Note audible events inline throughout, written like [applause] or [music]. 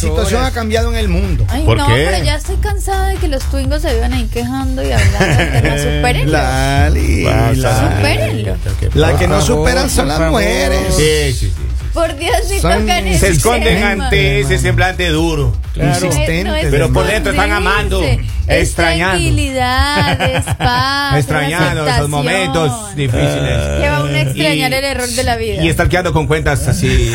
situación horas. ha cambiado en el mundo. Ay, ¿Por no, qué? pero ya estoy cansada de que los twingos se vivan ahí quejando y hablando. Supérenlo. Lali. Supérenlo. La que no superan son las mujeres. Sí, sí. Por Dios, ni Son- tocan se ese Se esconden tema. ante ese semblante duro. Claro. Insistentes. Pero por dentro están amando, Es extrañando. Tranquilidad, es [laughs] paz. Extrañando esos momentos difíciles. Que va uno a extrañar Y- el error de la vida. Y estalqueando con cuentas así.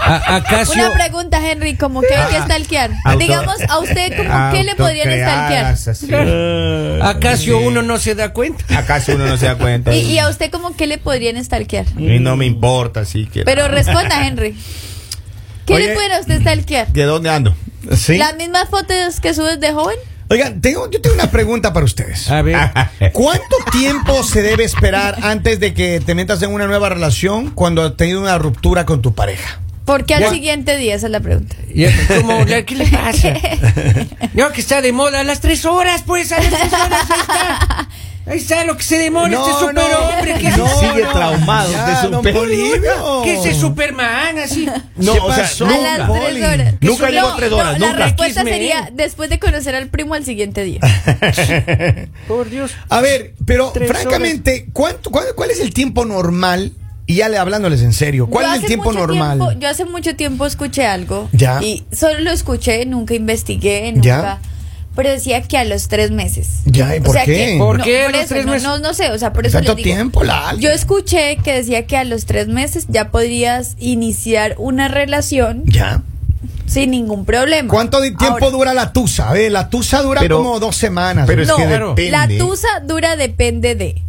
A, a Casio, Una pregunta, Henry, ¿cómo que hay que stalkear? Auto- Digamos, a usted, ¿cómo qué le podrían stalkear? Autocreadas, así. a Casio Sí. uno no se da cuenta. Acaso uno no se da cuenta. Y, y a usted, ¿cómo qué le podrían stalkear? Y no me importa, así que. Pero responda, [laughs] Henry. ¿Qué Oye, le a usted stalkear? ¿De dónde ando? Sí. ¿Las mismas fotos que subes de joven? Oigan, tengo, yo tengo una pregunta para ustedes. A ver. [laughs] ¿Cuánto tiempo se debe esperar antes de que te metas en una nueva relación cuando has tenido una ruptura con tu pareja? ¿Por qué al Ya. siguiente día? Esa es la pregunta. Ya, como, ¿Qué le pasa? [laughs] No, que está de moda a las tres horas, pues, a las tres horas, ahí está. Ahí está lo que se demora No, este superhombre. no. ¿Qué es No, ese- Sigue traumado Ya, de su don pelo. Polibio. ¿Qué es ese Superman así? No, ¿Qué o sea, pasó? a nunca. las tres horas. Nunca llegó a tres horas, no, nunca. La respuesta Quisme. sería después de conocer al primo al siguiente día. [laughs] Por Dios. A ver, pero Tres francamente, ¿cuánto, cuál, cuál es el tiempo normal? Y ya le hablándoles en serio, ¿cuál Yo es el tiempo normal? tiempo- yo hace mucho tiempo escuché algo. Ya. Y solo lo escuché, nunca investigué, nunca. Ya. Pero decía que a los tres meses. Ya, ¿y por qué? que- ¿Por no, qué a los eso, tres no, meses? No, no sé, o sea, por eso Tanto les digo. tiempo, Lali. Yo escuché que decía que a los tres meses ya podrías iniciar una relación Ya. sin ningún problema. ¿Cuánto tiempo Ahora, dura la tusa? A ver, la tusa dura Pero- como dos semanas. pero es No, que depende. la tusa dura depende de.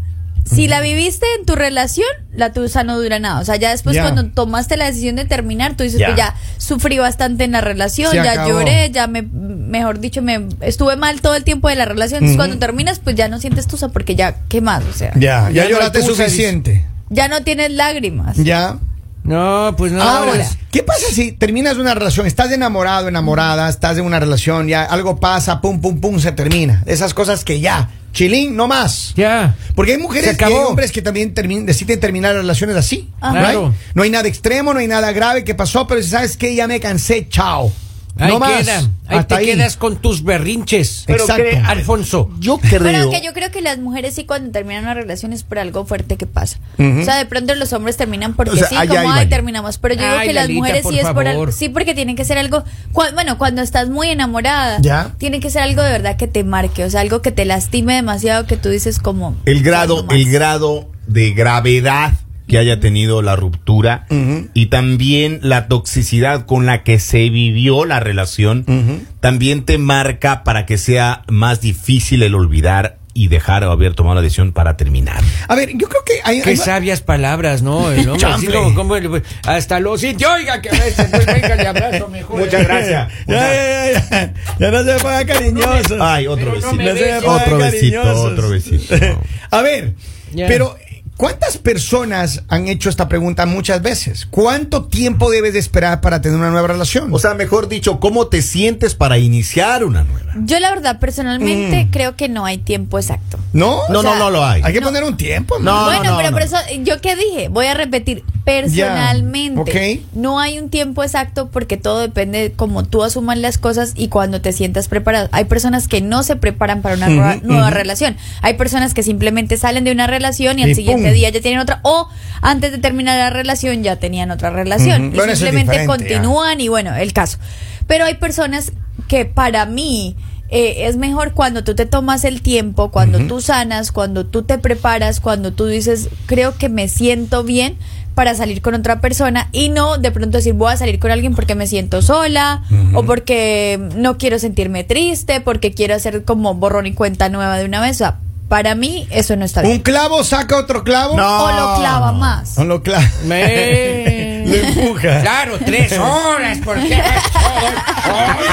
Si la viviste en tu relación, la tusa no dura nada. O sea, ya después Ya. cuando tomaste la decisión de terminar, tú dices, Ya. pues ya sufrí bastante en la relación, Se ya acabó. lloré, ya me, mejor dicho, me estuve mal todo el tiempo de la relación. Entonces, cuando terminas, pues ya no sientes tusa porque ya, ¿qué más? O sea, Ya, ya, Ya no lloraste hay tusa, suficiente. ya no tienes lágrimas. Ya. No, pues no. Ahora, ¿qué pasa si terminas una relación? Estás enamorado, enamorada, estás en una relación, ya algo pasa, pum, pum, pum, se termina. Esas cosas que ya, chilín, no más. Ya. Porque hay mujeres y hay hombres que también termin- deciden terminar relaciones así. Right? Claro. No hay nada extremo, no hay nada grave que pasó, pero si sabes que ya me cansé, chao. Ahí no más. queda. Ahí Hasta te quedas con tus berrinches. Pero Exacto. Alfonso. Yo creo. Pero que yo creo que las mujeres sí cuando terminan una relación es por algo fuerte que pasa. O sea, de pronto los hombres terminan porque O sea, sí, allá como ay terminamos, pero yo digo Ay, que las mujeres sí es por algo, sí porque tiene que ser algo, bueno, cuando estás muy enamorada, Ya. tiene que ser algo de verdad que te marque, o sea, algo que te lastime demasiado que tú dices como el grado, el grado de gravedad que haya tenido la ruptura y también la toxicidad con la que se vivió la relación también te marca para que sea más difícil el olvidar y dejar o haber tomado la decisión para terminar. A ver, yo creo que hay. Qué hay- sabias palabras, ¿no? El hombre, así como- como el- hasta los sitios, oiga, que a veces, pues, venga, le abrazo mejor. Muchas gracias. [laughs] Ya, ya, ya, ya. Ya no se ponga cariñoso. Ay, otro no besito. me No Otro besito, otro besito. [laughs] A ver, pero ¿cuántas personas han hecho esta pregunta muchas veces? ¿Cuánto tiempo debes de esperar para tener una nueva relación? O sea, mejor dicho, ¿cómo te sientes para iniciar una nueva? Yo la verdad personalmente Mm. creo que no hay tiempo exacto. ¿no? No, sea, no, no lo hay. Hay que no. poner un tiempo. No, man. bueno, no, pero no. por eso, ¿yo qué dije? Voy a repetir, personalmente, ok. no hay un tiempo exacto porque todo depende de cómo tú asumas las cosas y cuando te sientas preparado. Hay personas que no se preparan para una nueva, relación. Hay personas que simplemente salen de una relación y, Y al siguiente día ya tienen otra, o antes de terminar la relación ya tenían otra relación. Y Bueno, eso es simplemente continúan y bueno, el caso. Pero hay personas que para mí eh, es mejor cuando tú te tomas el tiempo, cuando tú sanas, cuando tú te preparas, cuando tú dices, creo que me siento bien para salir con otra persona y no de pronto decir voy a salir con alguien porque me siento sola o porque no quiero sentirme triste, porque quiero hacer como borrón y cuenta nueva de una vez. O sea, para mí eso no está ¿Un bien. clavo saca otro clavo? No. O lo clava más. O lo clava. Me... [laughs] Lo empuja. Claro, tres horas, porque ay,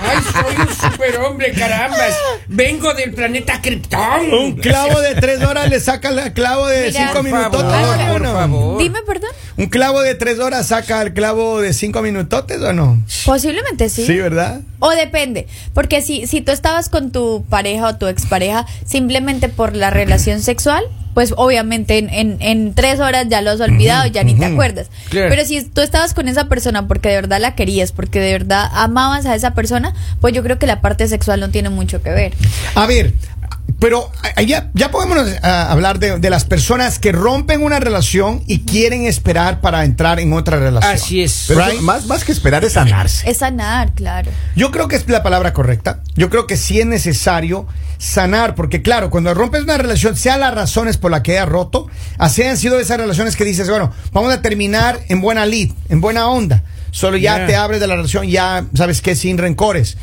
ay, soy un superhombre, carambas. Vengo del planeta Krypton. Un clavo de tres horas le saca el clavo de Mira, cinco por minutos. favor, ¿o por no? favor. Dime, perdón. ¿Un clavo de tres horas saca el clavo de cinco minutotes o no? Posiblemente sí. Sí, ¿verdad? O depende, porque si, si tú estabas con tu pareja o tu expareja simplemente por la relación sexual, pues obviamente en, en, en tres horas ya lo has olvidado ya ni te acuerdas. Claro. Pero si tú estabas con esa persona porque de verdad la querías, porque de verdad amabas a esa persona, pues yo creo que la parte sexual no tiene mucho que ver. A ver, pero ya, ya podemos hablar de, de las personas que rompen una relación y quieren esperar para entrar en otra relación. Así es. Pero Right? más, más que esperar es sanarse. Es sanar, claro. Yo creo que es la palabra correcta. Yo creo que sí es necesario sanar, porque claro, cuando rompes una relación, sea las razones por las que haya roto, así han sido esas relaciones que dices, bueno, vamos a terminar en buena lid, en buena onda. Solo ya Ya. te abres de la relación, ya sabes que sin rencores.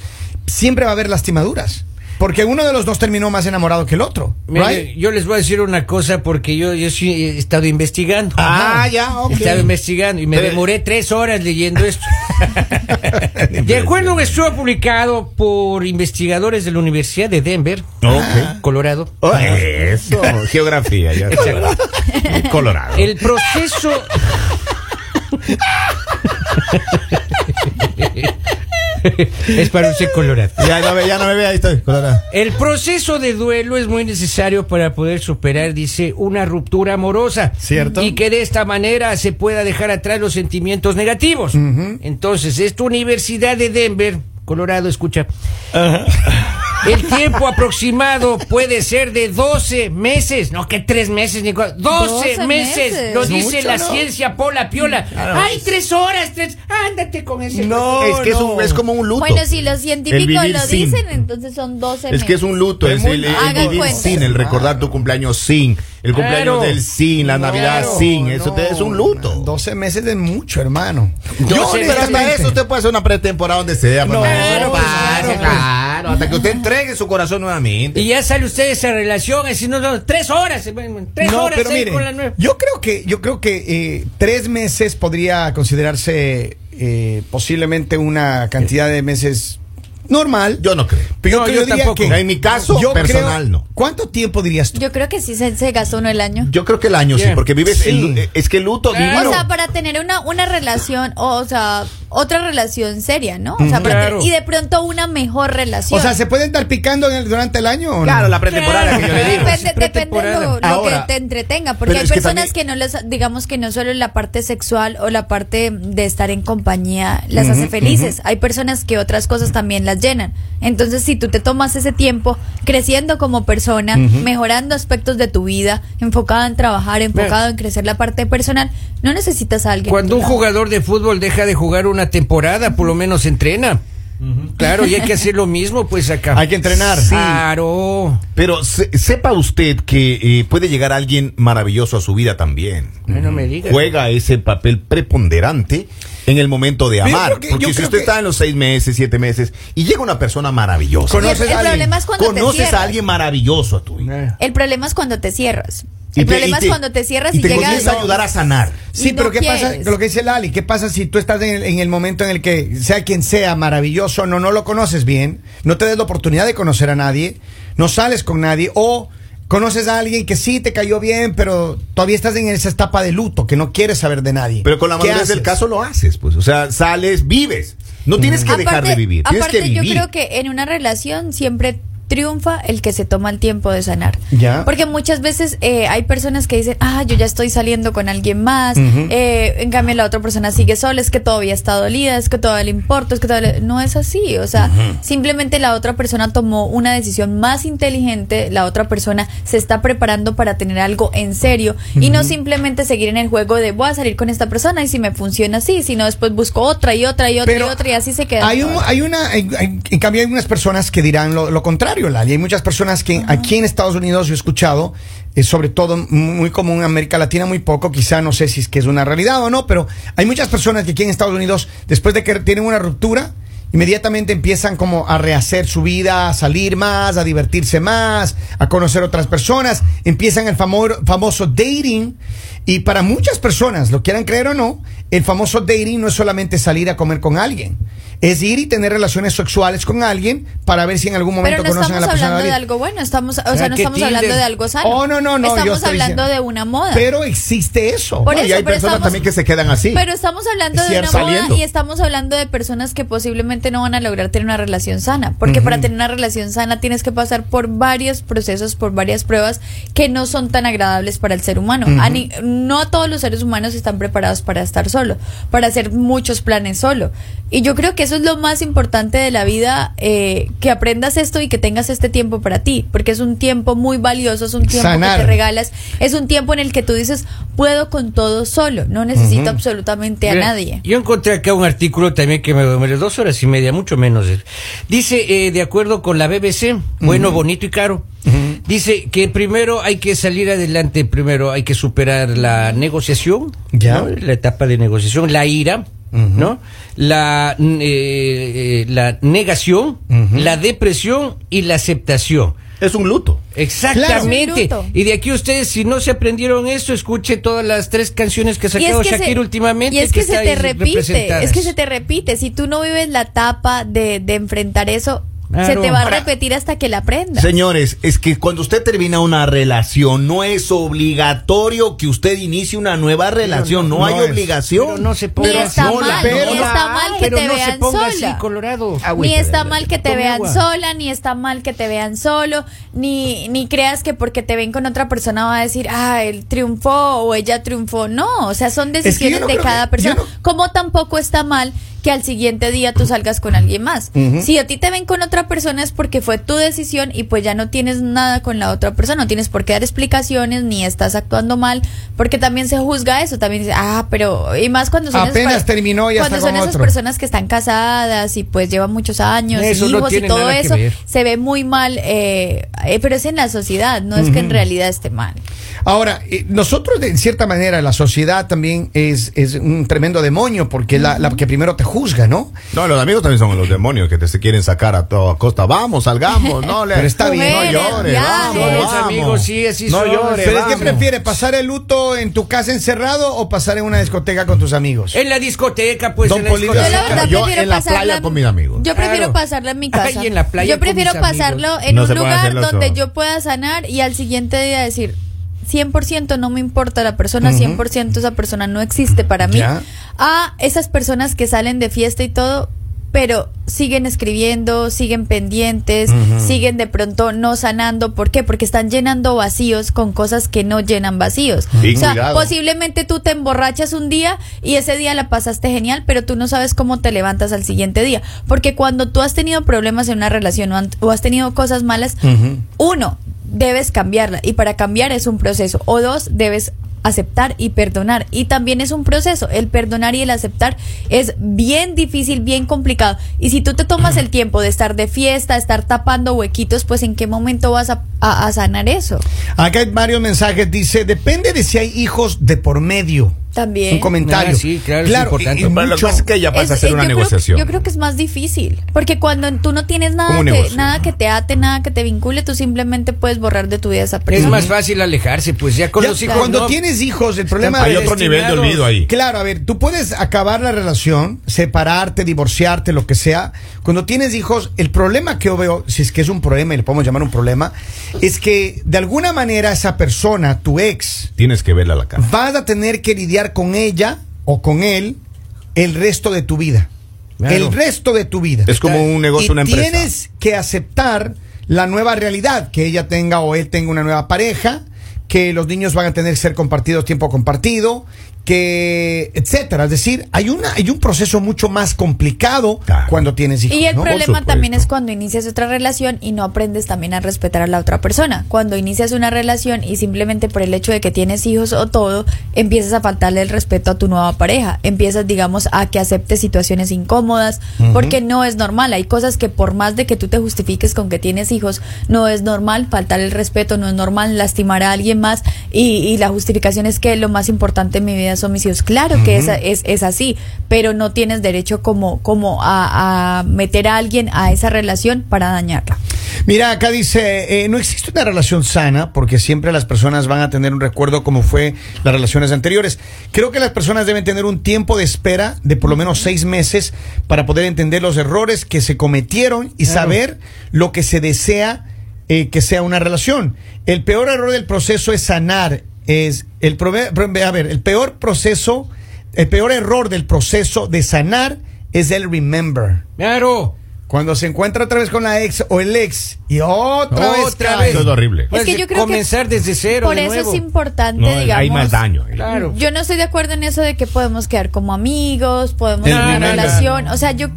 Siempre va a haber lastimaduras, porque uno de los dos terminó más enamorado que el otro. Mire, right? Yo les voy a decir una cosa porque yo, yo sí he estado investigando. Ah, ya, ok. He estado investigando y me Pero- demoré tres horas leyendo esto. [laughs] De acuerdo a un estudio publicado por investigadores de la Universidad de Denver, Ok. Colorado, Oh, eso, geografía, ya está. Colorado. el proceso. [laughs] [laughs] es para usted Colorado. Ya no, me- ya no me ve, ahí estoy. Colorado. El proceso de duelo es muy necesario para poder superar, dice, una ruptura amorosa. Cierto. Y que de esta manera se pueda dejar atrás los sentimientos negativos. Entonces, esta Universidad de Denver, Colorado, escucha. El tiempo aproximado puede ser de 12 meses. No, que tres meses, Nico. 12, 12 meses. meses. Lo Es dice mucho, la ¿no? ciencia pola piola. Ay, tres horas, tres. Ándate con ese. No, es que es, no. un- es como un luto. Bueno, si los El científicos lo sin. dicen, entonces son 12 Es que es un luto, es muy- el, el Haga vivir sin, el recordar tu cumpleaños sin, el cumpleaños Claro. del sin, la Navidad Claro. sin, eso te- es un luto. 12 meses de mucho, hermano. 12 Pero hasta eso usted puede hacer una pretemporada donde sea. No, pues, claro, pase, claro, hasta que usted entregue su corazón nuevamente. Y ya sale usted de esa relación, así no, no, tres horas, tres no, horas pero mire, con la nueva. yo creo que yo creo que eh, tres meses podría considerarse eh, posiblemente una cantidad de meses normal. Yo no creo. Pero No, yo, yo diría tampoco. que En mi caso, personal, creo- no. ¿Cuánto tiempo dirías tú? Yo creo que sí se, se gastó uno el año. Yo creo que el año sí, porque vives Sí. el- es que el luto Claro. O sea, para tener una, una relación, o, o sea, otra relación seria, ¿no? O sea, para Claro. tener- y de pronto una mejor relación. O sea, ¿se puede estar picando en el- durante el año o no? Claro, la pretemporada Claro, que yo le digo. Depende, depende lo, lo Ahora, que te entretenga, porque hay que personas también- que no les, digamos que no solo la parte sexual o la parte de estar en compañía las hace felices, hay personas que otras cosas también las llenan. Entonces, si tú te tomas ese tiempo creciendo como persona, mejorando aspectos de tu vida, enfocado en trabajar, enfocado en crecer la parte personal, no necesitas a alguien. Cuando un lado. jugador de fútbol deja de jugar una temporada, por lo menos entrena. Claro, y hay que hacer lo mismo, pues acá. Hay que entrenar. Sí. Claro. Pero se- sepa usted que eh, puede llegar alguien maravilloso a su vida también. No me digas. Juega ese papel preponderante en el momento de amar. porque yo si usted que- está en los seis meses, siete meses, y llega una persona maravillosa. El, ¿Conoces el a alguien? problema es cuando te Conoces cierras. a alguien maravilloso a tu vida. Eh. El problema es cuando te cierras. Y El te- problema y te- es cuando te cierras y y, te llegas. comienza a ayudar a sanar. Sí, no pero ¿qué pasa? Lo que dice Lali, ¿qué pasa si tú estás en el, en el momento en el que, sea quien sea, maravilloso, no, no lo conoces bien, no te des la oportunidad de conocer a nadie, no sales con nadie, o conoces a alguien que sí te cayó bien, pero todavía estás en esa etapa de luto, que no quieres saber de nadie? Pero con la ¿Qué madurez del caso lo haces, pues. O sea, sales, vives. No tienes que dejar de vivir. Tienes aparte yo creo que en una relación siempre triunfa el que se toma el tiempo de sanar. Ya. Porque muchas veces eh, hay personas que dicen, ah, yo ya estoy saliendo con alguien más, eh, en cambio la otra persona sigue sola, es que todavía está dolida, es que todavía le importa, es que todavía le-". No es así, o sea, simplemente la otra persona tomó una decisión más inteligente, la otra persona se está preparando para tener algo en serio y no simplemente seguir en el juego de voy a salir con esta persona y si me funciona así, sino después busco otra y otra y otra y otra y así se queda. Hay, un- hay una, hay- hay- en cambio hay unas personas que dirán lo, lo contrario, Lali. Hay muchas personas que aquí en Estados Unidos yo he escuchado, eh, sobre todo muy común en América Latina, muy poco, quizá no sé si es que es una realidad o no, pero hay muchas personas que aquí en Estados Unidos, después de que tienen una ruptura, inmediatamente empiezan como a rehacer su vida, a salir más, a divertirse más, a conocer otras personas, empiezan el famo- famoso dating y para muchas personas, lo quieran creer o no, el famoso dating no es solamente salir a comer con alguien. Es ir y tener relaciones sexuales con alguien para ver si en algún momento Pero no conocen a estamos la persona. hablando de algo bueno, estamos, o sea, sea, no estamos hablando de algo sano. Oh, no, no, no, Estamos hablando diciendo- de una moda. Pero existe eso. Por No, y eso, hay pero personas estamos- también que se quedan así. Pero estamos hablando Es de una cierto. moda Saliendo. y estamos hablando de personas que posiblemente no van a lograr tener una relación sana. Porque para tener una relación sana tienes que pasar por varios procesos, por varias pruebas que no son tan agradables para el ser humano. A ni- no todos los seres humanos están preparados para estar solo, para hacer muchos planes solo. Y yo creo que eso es lo más importante de la vida, eh, que aprendas esto y que tengas este tiempo para ti, porque es un tiempo muy valioso, es un tiempo Sanar. que te regalas, es un tiempo en el que tú dices, puedo con todo solo, no necesito absolutamente a Mira, nadie. Yo encontré acá un artículo también que me demoré dos horas y media, mucho menos. Dice, eh, de acuerdo con la BBC, bueno, bonito y caro, dice que primero hay que salir adelante, primero hay que superar la negociación, Ya. ¿no? la etapa de negociación, la ira. ¿No? La, eh, eh, la negación, la depresión y la aceptación. Es un luto. Exactamente. Claro. Y de aquí ustedes, si no se aprendieron esto, escuche todas las tres canciones que ha sacado Shakira últimamente. y es que, se te repite, es que se te repite. Si tú no vives la etapa de, de enfrentar eso, se te va a repetir hasta que la aprendas. Señores, es que cuando usted termina una relación, no es obligatorio que usted inicie una nueva relación. No, no hay es. obligación. Pero no se Ni ponga está sola, mal, pero- ni está mal que pero te no vean se ponga sola. así, Colorado. ni está mal que te vean agua. sola, ni está mal que te vean solo, ni, ni creas que porque te ven con otra persona va a decir, ah, él triunfó o ella triunfó. No, o sea, son decisiones no de cada que- persona. no- Como tampoco está mal que al siguiente día tú salgas con alguien más. Si a ti te ven con otra persona es porque fue tu decisión y pues ya no tienes nada con la otra persona, no tienes por qué dar explicaciones ni estás actuando mal, porque también se juzga eso, también dice, ah, pero y más cuando son esas Apenas pa- terminó y cuando son esas otro. personas que están casadas y pues llevan muchos años, Eso no hijos y todo eso, se ve muy mal, eh, eh, pero es en la sociedad, no es que en realidad esté mal. Ahora, eh, nosotros, de en cierta manera, la sociedad también es, es un tremendo demonio porque es la, la que primero te juzga, ¿no? No, los amigos también son los demonios que te se quieren sacar a toda costa. Vamos, salgamos, no le. [laughs] Pero está bien. No llores, vamos, Los vamos. amigos, sí, No llores, Pero vamos. prefieres pasar el luto en tu casa encerrado o pasar en una discoteca con tus amigos. En la discoteca, pues Don en la Polibio, Yo la discoteca. Yo prefiero en la pasarla playa con mis amigos. Yo prefiero Claro. pasarla en mi casa. Ay, en la playa yo con prefiero amigos. pasarlo en No un lugar donde yo pueda sanar y al siguiente día decir 100% no me importa la persona, 100% esa persona no existe para mí. Ya. A esas personas que salen de fiesta y todo, pero siguen escribiendo, siguen pendientes, siguen de pronto no sanando. ¿Por qué? Porque están llenando vacíos con cosas que no llenan vacíos. Sí, o sea, cuidado. posiblemente tú te emborrachas un día y ese día la pasaste genial, pero tú no sabes cómo te levantas al siguiente día. Porque cuando tú has tenido problemas en una relación o has tenido cosas malas, uno, debes cambiarla. Y para cambiar es un proceso. O dos, debes aceptar y perdonar. Y también es un proceso. El perdonar y el aceptar es bien difícil, bien complicado. Y si tú te tomas el tiempo de estar de fiesta, estar tapando huequitos, pues en qué momento vas a, a- sanar eso. Acá hay varios mensajes. Dice, depende de si hay hijos de por medio. También. Un comentario. Ah, sí, claro, es importante. y- y Pero lo que pasa es que ya pasa a Es- ser una yo creo- negociación. yo creo que es más difícil. Porque cuando tú no tienes nada ¿Cómo que, nada que te ate, nada que te vincule, tú simplemente puedes borrar de tu vida esa Es persona. más fácil alejarse, pues ya con Ya, los hijos. cuando no. tienes hijos, el problema Hay otro nivel de olvido ahí. Claro, a ver, tú puedes acabar la relación, separarte, divorciarte, lo que sea. Cuando tienes hijos, el problema que yo veo, si es que es un problema y le podemos llamar un problema, es que de alguna manera esa persona, tu ex, Tienes que verla a la cara. vas a tener que lidiar con ella o con él el resto de tu vida. Claro. El resto de tu vida. Es como un negocio, y una empresa. Tienes que aceptar la nueva realidad, que ella tenga o él tenga una nueva pareja, que los niños van a tener que ser compartidos tiempo compartido, que etcétera. Es decir, hay una hay un proceso mucho más complicado Claro. cuando tienes hijos. Y el problema también es cuando inicias otra relación y no aprendes también a respetar a la otra persona. Cuando inicias una relación y simplemente por el hecho de que tienes hijos o todo, empiezas a faltarle el respeto a tu nueva pareja. Empiezas, digamos, a que aceptes situaciones incómodas, porque no es normal. Hay cosas que por más de que tú te justifiques con que tienes hijos, no es normal faltar el respeto, no es normal lastimar a alguien más y, y la justificación es que lo más importante en mi vida hijos. Claro que es, es, es así, pero no tienes derecho como, como a, a meter a alguien a esa relación para dañarla. Mira, acá dice, eh, no existe una relación sana porque siempre las personas van a tener un recuerdo como fue las relaciones anteriores. Creo que las personas deben tener un tiempo de espera de por lo menos seis meses para poder entender los errores que se cometieron y Claro. saber lo que se desea eh, que sea una relación. El peor error del proceso es sanar. Es el prove- a ver, el peor proceso, el peor error del proceso de sanar es el remember. Claro. Cuando se encuentra otra vez con la ex o el ex y otra, vez Otra vez. Eso es horrible. Pues que yo creo que comenzar desde cero. Por de eso nuevo. es importante, No, digamos. hay más daño. Claro. Yo no estoy de acuerdo en eso de que podemos quedar como amigos, podemos tener una relación. O sea, yo.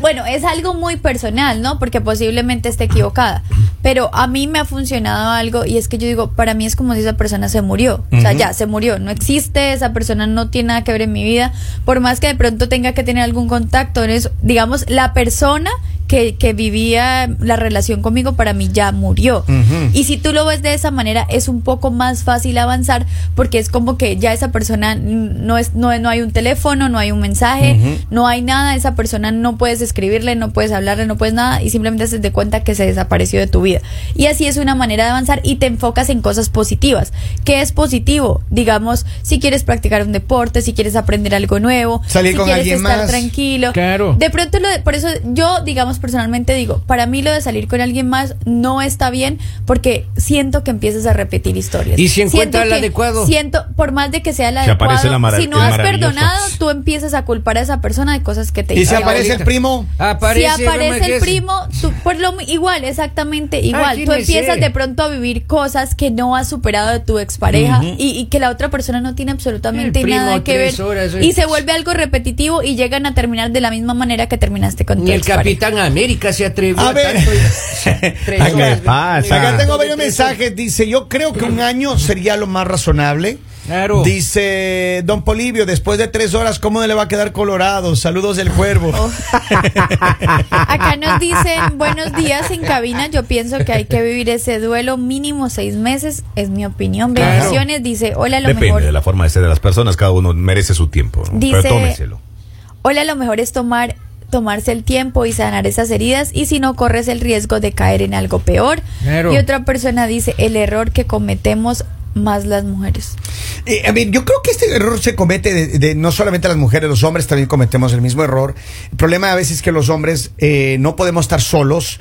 Bueno, es algo muy personal, ¿no? Porque posiblemente esté equivocada. Pero a mí me ha funcionado algo y es que yo digo, para mí es como si esa persona se murió. O sea, ya se murió, no existe, esa persona no tiene nada que ver en mi vida. Por más que de pronto tenga que tener algún contacto eso, digamos, la persona que, que vivía la relación conmigo para mí ya murió. Y si tú lo ves de esa manera, es un poco más fácil avanzar porque es como que ya esa persona no es no, no hay un teléfono, no hay un mensaje, no hay nada, esa persona no puedes escribirle, no puedes hablarle, no puedes nada y simplemente se de cuenta que se desapareció de tu vida. Y así es una manera de avanzar y te enfocas en cosas positivas. ¿Qué es positivo? Digamos, si quieres practicar un deporte, si quieres aprender algo nuevo, Salir si con quieres alguien estar más. tranquilo. Claro. De pronto, lo de- por eso yo, digamos, personalmente digo, para mí lo de salir con alguien más no está bien porque siento que empiezas a repetir historias. Y si encuentra Siento el adecuado. Siento, por más de que sea el Se adecuado, la si no has perdonado, tú empiezas a culpar a esa persona de cosas que te Y si hizo. aparece el primo, Aparece, si aparece el primo, tú, por lo mi- igual, exactamente igual. ¿quién Tú empiezas de pronto a vivir cosas que no has superado de tu expareja y, y que la otra persona no tiene absolutamente primo, nada que ver. horas, y se vuelve algo repetitivo y llegan a terminar de la misma manera que terminaste con tu el expareja. Capitán América se atrevió A a, ver. tanto. [laughs] y- Tres Ay, ¿qué horas, pasa? Acá tengo varios mensajes. Dice, yo creo que un año sería lo más razonable. Claro. Dice Don Polivio, después de tres horas, ¿cómo le va a quedar colorado? Saludos del cuervo. Oh. [laughs] Acá nos dicen buenos días en cabina. Yo pienso que hay que vivir ese duelo mínimo seis meses. Es mi opinión. Claro. Bendiciones. Dice, hola, a lo Depende mejor. de la forma de ser de las personas, cada uno merece su tiempo. ¿no? Dice- Pero tómenselo. Hola, lo mejor es tomar tomarse el tiempo y sanar esas heridas y si no corres el riesgo de caer en algo peor. Claro. Y otra persona dice el error que cometemos más las mujeres. Eh, a ver, yo creo que este error se comete de, de- no solamente las mujeres, los hombres también cometemos el mismo error. El problema a veces es que los hombres eh, no podemos estar solos.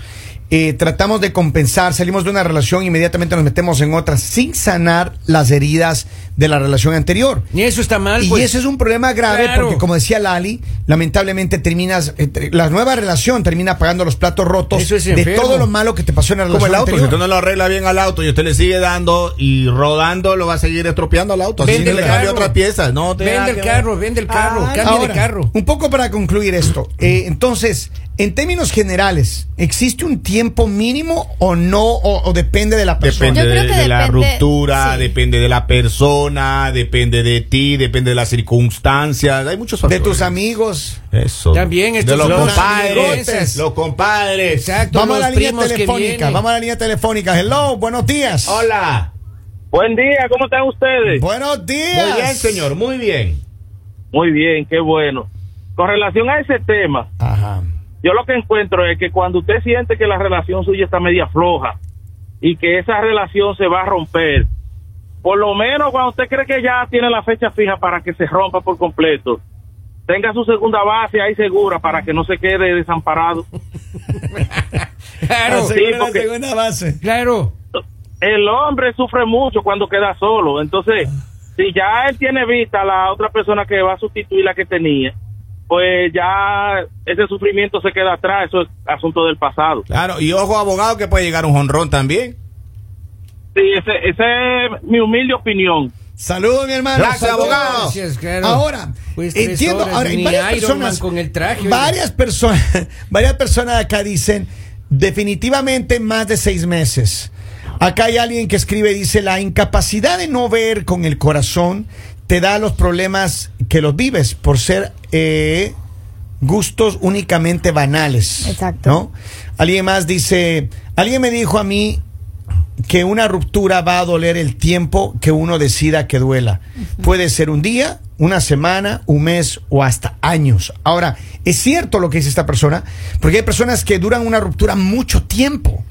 Eh, tratamos de compensar, salimos de una relación, inmediatamente nos metemos en otra sin sanar las heridas de la relación anterior. Y eso está mal, Y pues. eso es un problema grave Claro. porque, como decía Lali, lamentablemente terminas, eh, la nueva relación termina pagando los platos rotos Eso es de todo lo malo que te pasó en la relación Como el auto, si anterior. usted no lo arregla bien al auto y usted le sigue dando y rodando, lo va a seguir estropeando al auto. Vende el le cambia carro. otras piezas. No te Vende el carro, vende el carro, Ah, Ahora, de carro. Un poco para concluir esto. Eh, entonces, en términos generales, ¿existe un tiempo mínimo o no? O, o depende de la persona? Depende de, de la ruptura, sí. depende de la persona, depende de ti, depende de las circunstancias. Hay muchos de factores. tus amigos. Eso. También de estos los son compadres. Los compadres. Exacto, Vamos a los la línea telefónica. Vamos a la línea telefónica. Hello, buenos días. Hola. Buen día, ¿cómo están ustedes? Buenos días. Muy bien, señor, muy bien. Muy bien, qué bueno. Con relación a ese tema. Yo lo que encuentro es que cuando usted siente que la relación suya está media floja y que esa relación se va a romper, por lo menos cuando usted cree que ya tiene la fecha fija para que se rompa por completo, tenga su segunda base ahí segura para que no se quede desamparado. [laughs] Claro, Sí, Asegura la porque- segunda base. claro. El hombre sufre mucho cuando queda solo, entonces si ya él tiene vista a la otra persona que va a sustituir la que tenía, pues ya ese sufrimiento se queda atrás, eso es asunto del pasado. Claro, y ojo, abogado, que puede llegar un jonrón también. Sí, ese, ese es mi humilde opinión. Saludos, mi hermano. Gracias, abogado. Gracias, claro. Ahora, Pues entiendo, horas, ahora, hay varias Iron personas, Man con el traje, varias personas, [laughs] varias personas acá dicen definitivamente más de seis meses. Acá hay alguien que escribe dice la incapacidad de no ver con el corazón te da los problemas que los vives por ser eh, gustos únicamente banales. Exacto. ¿no? Alguien más dice, alguien me dijo a mí que una ruptura va a doler el tiempo que uno decida que duela. Puede ser un día, una semana, un mes o hasta años. Ahora, es cierto lo que dice esta persona, porque hay personas que duran una ruptura mucho tiempo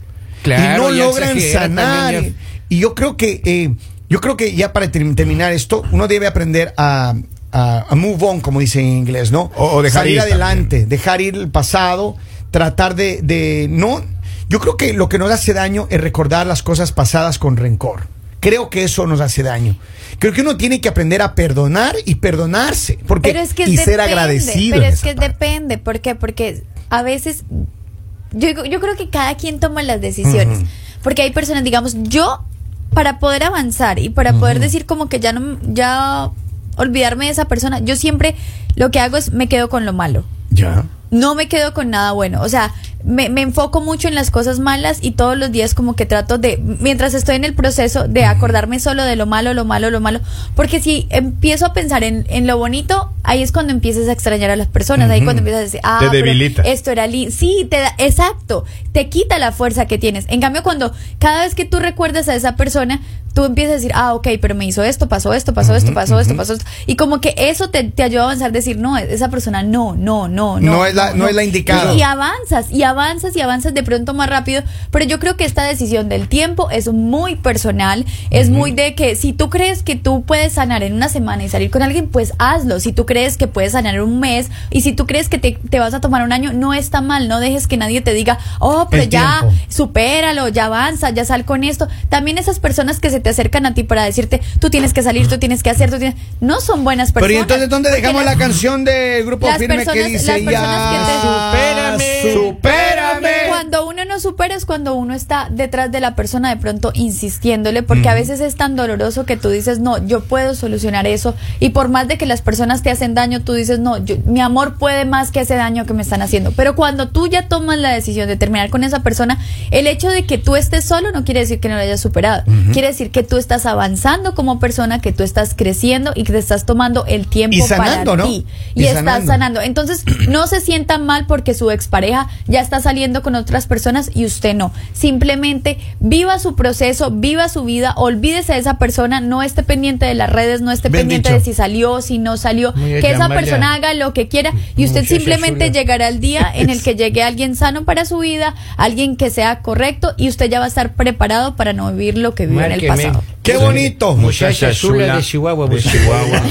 Claro, y no logran exagera sanar. también, Y yo creo que eh, yo creo que ya para ter- terminar esto, uno debe aprender a, a- a move on, como dice en inglés, ¿no? O- o dejar salir ir adelante, dejar ir el pasado, tratar de, de no. Yo creo que lo que nos hace daño es recordar las cosas pasadas con rencor. Creo que eso nos hace daño. Creo que uno tiene que aprender a perdonar y perdonarse. Porque Pero es que y ser agradecido Pero es que parte. depende. ¿Por qué? Porque a veces. Yo, yo creo que cada quien toma las decisiones. Porque hay personas, digamos, yo, para poder avanzar y para poder decir como que ya no. Ya olvidarme de esa persona, yo siempre lo que hago es me quedo con lo malo. ya. No me quedo con nada bueno. O sea, me, me enfoco mucho en las cosas malas y todos los días como que trato de, mientras estoy en el proceso, de acordarme solo de lo malo, lo malo, lo malo. Porque si empiezo a pensar en, en lo bonito, ahí es cuando empiezas a extrañar a las personas. Ahí cuando empiezas a decir, ah, Te pero debilita. esto era li Sí, te da, exacto. Te quita la fuerza que tienes. En cambio, cuando cada vez que tú recuerdas a esa persona, tú empiezas a decir, ah, ok, pero me hizo esto, pasó esto, pasó esto, pasó esto, pasó esto. Y como que eso te, te ayuda a avanzar, decir, no, esa persona no, no, no, no. No es la- no es la indicada. Y, y avanzas, y avanzas, y avanzas de pronto más rápido. Pero yo creo que esta decisión del tiempo es muy personal, es muy de que si tú crees que tú puedes sanar en una semana y salir con alguien, pues hazlo. Si tú crees que puedes sanar en un mes, y si tú crees que te, te vas a tomar un año, no está mal, no dejes que nadie te diga, oh, pero El ya, tiempo. supéralo, ya avanza, ya sal con esto. También esas personas que se te acercan a ti para decirte, tú tienes que salir, tú tienes que hacer, tú tienes... no son buenas personas. Pero ¿y entonces dónde dejamos la canción del grupo las firme personas- que dice las Supérame. supérame? Cuando uno no supera es cuando uno está detrás de la persona de pronto insistiéndole, porque a veces es tan doloroso que tú dices, no, yo puedo solucionar eso, y por más de que las personas te hacen daño, tú dices, no, yo- mi amor puede más que ese daño que me están haciendo. Pero cuando tú ya tomas la decisión de terminar con esa persona, el hecho de que tú estés solo no quiere decir que no lo hayas superado, quiere decir que tú estás avanzando como persona, que tú estás creciendo y que te estás tomando el tiempo Y sanando, para ¿no? ti. Y Y, estás sanando. Entonces, no se sientan mal porque su expareja ya está saliendo con otras personas y usted no. Simplemente viva su proceso, viva su vida, olvídese de esa persona, no esté pendiente de las redes, no esté Bien pendiente dicho. de si salió, si no salió, Muy que esa persona haga lo que quiera y usted Muchacha simplemente llegará al día en el que llegue alguien sano para su vida, alguien que sea correcto y usted ya va a estar preparado para no vivir lo que vivió en el pasado. Qué bonito. Muchacha chula de Chihuahua, de pues. [laughs] Chihuahua.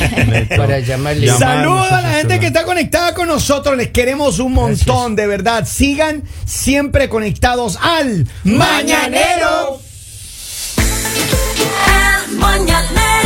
Para llamarle. Llamar, Saludos a la gente que está conectada con nosotros. Les queremos un montón, de verdad. Sigan siempre conectados al Mañanero. El Mañanero.